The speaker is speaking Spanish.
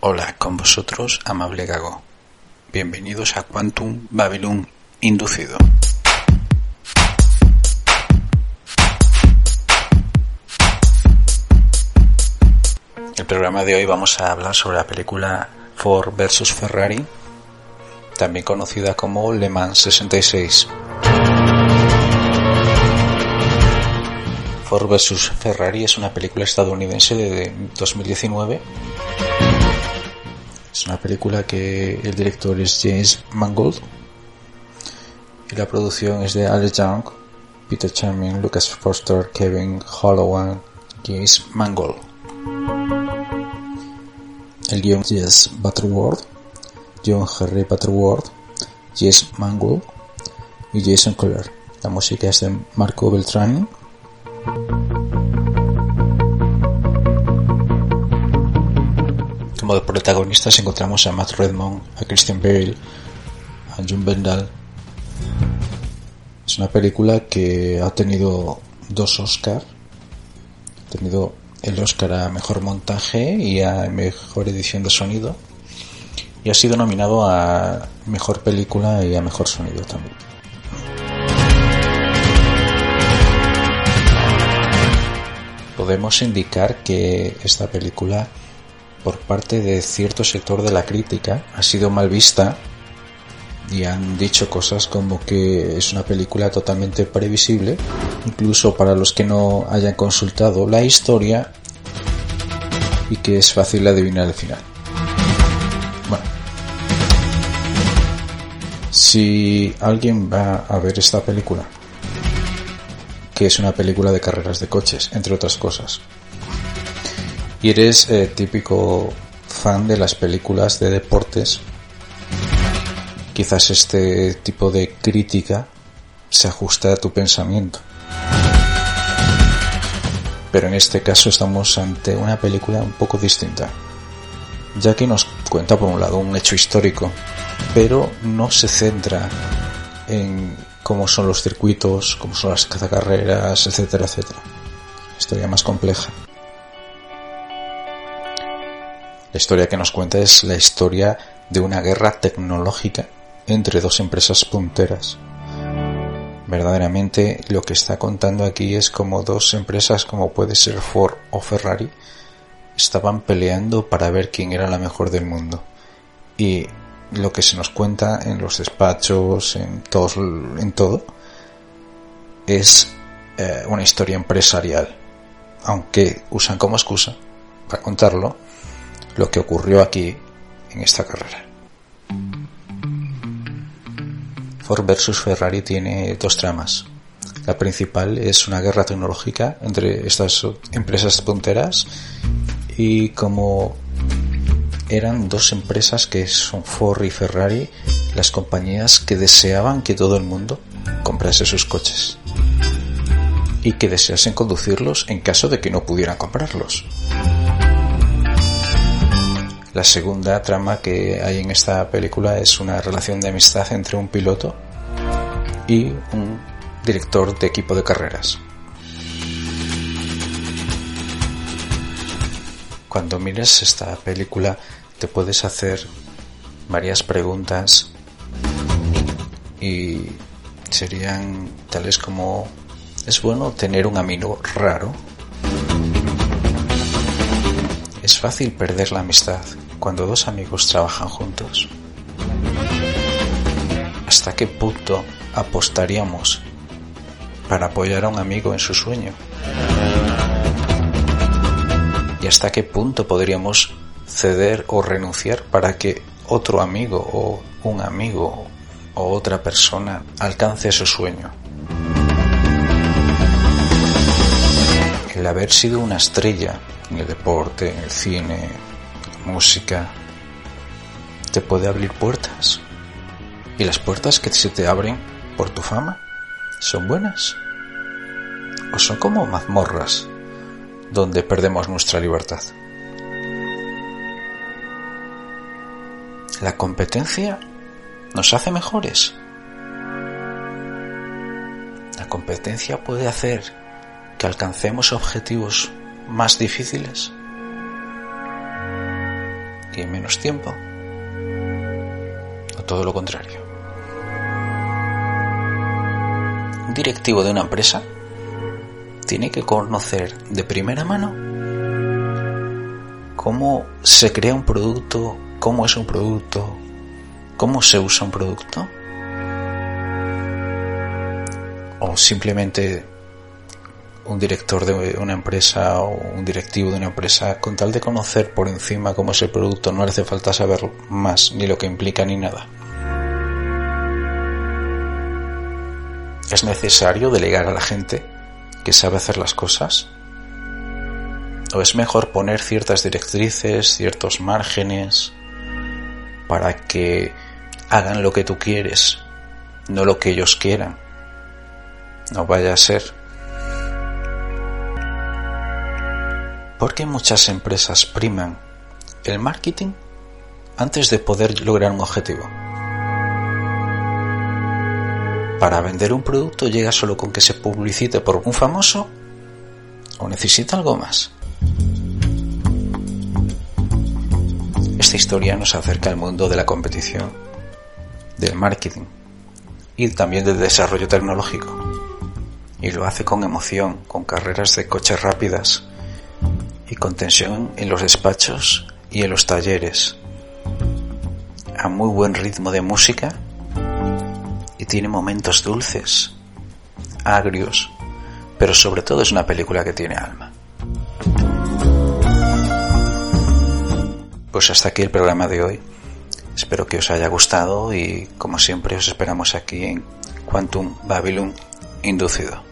Hola con vosotros, amable Gago. Bienvenidos a Quantum Babylon Inducido. El programa de hoy vamos a hablar sobre la película Ford vs Ferrari, también conocida como Le Mans 66. Ford vs Ferrari es una película estadounidense de 2019. Es una película que el director es James Mangold y la producción es de Alex Young, Peter Charming, Lucas Foster, Kevin Hollowan, James Mangold. El guion es Butterworth, John Henry Butterworth, Jess Mangold y Jason Clare. La música es de Marco Beltrami como protagonistas encontramos a Matt Redmond, a Christian Bale, a John Bendal. Es una película que ha tenido dos Oscars. Ha tenido el Oscar a Mejor Montaje y a Mejor Edición de Sonido. Y ha sido nominado a Mejor Película y a Mejor Sonido también. podemos indicar que esta película por parte de cierto sector de la crítica ha sido mal vista y han dicho cosas como que es una película totalmente previsible, incluso para los que no hayan consultado la historia y que es fácil adivinar el final. Bueno, si alguien va a ver esta película que es una película de carreras de coches, entre otras cosas. Y eres eh, típico fan de las películas de deportes, quizás este tipo de crítica se ajusta a tu pensamiento. Pero en este caso estamos ante una película un poco distinta, ya que nos cuenta por un lado un hecho histórico, pero no se centra en cómo son los circuitos, cómo son las carreras, etcétera, etcétera. Historia más compleja. La historia que nos cuenta es la historia de una guerra tecnológica entre dos empresas punteras. Verdaderamente lo que está contando aquí es como dos empresas como puede ser Ford o Ferrari estaban peleando para ver quién era la mejor del mundo. Y lo que se nos cuenta en los despachos, en, todo, es eh, una historia empresarial, aunque usan como excusa para contarlo lo que ocurrió aquí en esta carrera. Ford versus Ferrari tiene dos tramas. La principal es una guerra tecnológica entre estas empresas punteras y como eran dos empresas que son Ford y Ferrari, las compañías que deseaban que todo el mundo comprase sus coches y que deseasen conducirlos en caso de que no pudieran comprarlos. La segunda trama que hay en esta película es una relación de amistad entre un piloto y un director de equipo de carreras. Cuando mires esta película te puedes hacer varias preguntas y serían tales como ¿es bueno tener un amigo raro? ¿Es fácil perder la amistad cuando dos amigos trabajan juntos? ¿Hasta qué punto apostaríamos para apoyar a un amigo en su sueño? ¿Y hasta qué punto podríamos ceder o renunciar para que otro amigo o un amigo o otra persona alcance su sueño. El haber sido una estrella en el deporte, en el cine, música, te puede abrir puertas. Y las puertas que se te abren por tu fama son buenas. O son como mazmorras donde perdemos nuestra libertad. La competencia nos hace mejores. La competencia puede hacer que alcancemos objetivos más difíciles. En menos tiempo? ¿O todo lo contrario? Un directivo de una empresa tiene que conocer de primera mano cómo se crea un producto, cómo es un producto, cómo se usa un producto. O simplemente un director de una empresa o un directivo de una empresa, con tal de conocer por encima cómo es el producto, no le hace falta saber más, ni lo que implica, ni nada. Es necesario delegar a la gente que sabe hacer las cosas. ¿O es mejor poner ciertas directrices, ciertos márgenes, para que hagan lo que tú quieres, no lo que ellos quieran? No vaya a ser. Porque muchas empresas priman el marketing antes de poder lograr un objetivo. Para vender un producto llega solo con que se publicite por un famoso o necesita algo más. Esta historia nos acerca al mundo de la competición, del marketing y también del desarrollo tecnológico. Y lo hace con emoción, con carreras de coches rápidas y con tensión en los despachos y en los talleres, a muy buen ritmo de música y tiene momentos dulces, agrios, pero sobre todo es una película que tiene alma. Pues hasta aquí el programa de hoy. Espero que os haya gustado y como siempre os esperamos aquí en Quantum Babylon Inducido.